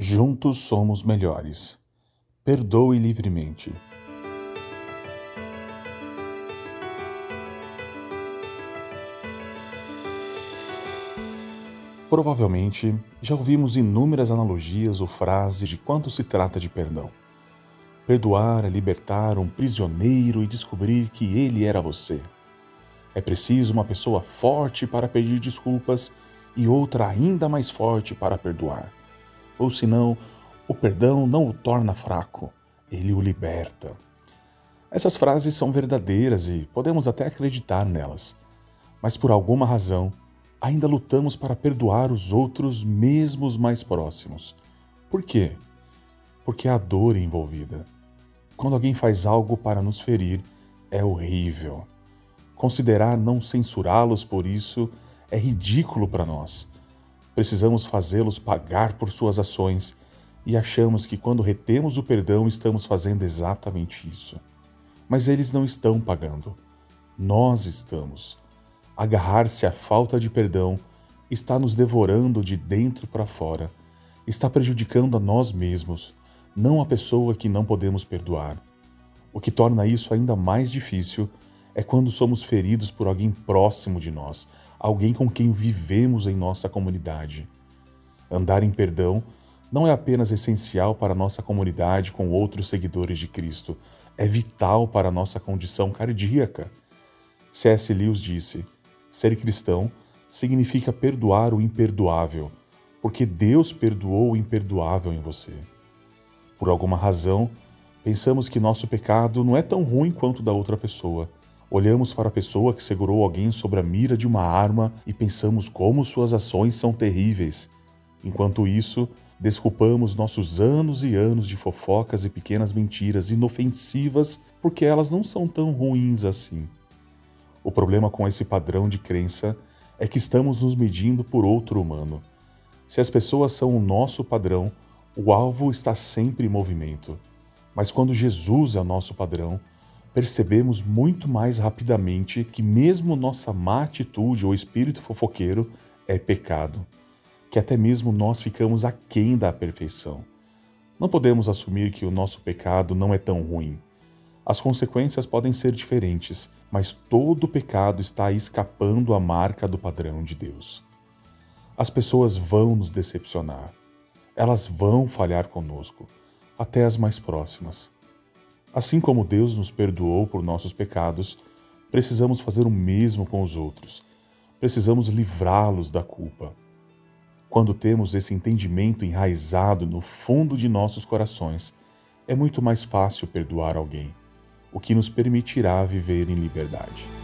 Juntos somos melhores. Perdoe livremente. Provavelmente já ouvimos inúmeras analogias ou frases de quanto se trata de perdão. Perdoar é libertar um prisioneiro e descobrir que ele era você. É preciso uma pessoa forte para pedir desculpas e outra ainda mais forte para perdoar. Ou senão, o perdão não o torna fraco, ele o liberta. Essas frases são verdadeiras e podemos até acreditar nelas, mas por alguma razão ainda lutamos para perdoar os outros, mesmo os mais próximos. Por quê? Porque há dor envolvida. Quando alguém faz algo para nos ferir, é horrível. Considerar não censurá-los por isso é ridículo para nós. Precisamos fazê-los pagar por suas ações e achamos que quando retemos o perdão estamos fazendo exatamente isso. Mas eles não estão pagando. Nós estamos. Agarrar-se à falta de perdão está nos devorando de dentro para fora, está prejudicando a nós mesmos, não a pessoa que não podemos perdoar. O que torna isso ainda mais difícil é quando somos feridos por alguém próximo de nós, alguém com quem vivemos em nossa comunidade. Andar em perdão não é apenas essencial para nossa comunidade com outros seguidores de Cristo, é vital para nossa condição cardíaca. C.S. Lewis disse: Ser cristão significa perdoar o imperdoável, porque Deus perdoou o imperdoável em você. Por alguma razão, pensamos que nosso pecado não é tão ruim quanto da outra pessoa. Olhamos para a pessoa que segurou alguém sobre a mira de uma arma e pensamos como suas ações são terríveis. Enquanto isso, desculpamos nossos anos e anos de fofocas e pequenas mentiras inofensivas porque elas não são tão ruins assim. O problema com esse padrão de crença é que estamos nos medindo por outro humano. Se as pessoas são o nosso padrão, o alvo está sempre em movimento. Mas quando Jesus é o nosso padrão, percebemos muito mais rapidamente que, mesmo nossa má atitude ou espírito fofoqueiro, é pecado, que até mesmo nós ficamos aquém da perfeição. Não podemos assumir que o nosso pecado não é tão ruim. As consequências podem ser diferentes, mas todo pecado está escapando à marca do padrão de Deus. As pessoas vão nos decepcionar. Elas vão falhar conosco, até as mais próximas. Assim como Deus nos perdoou por nossos pecados, precisamos fazer o mesmo com os outros. Precisamos livrá-los da culpa. Quando temos esse entendimento enraizado no fundo de nossos corações, é muito mais fácil perdoar alguém o que nos permitirá viver em liberdade.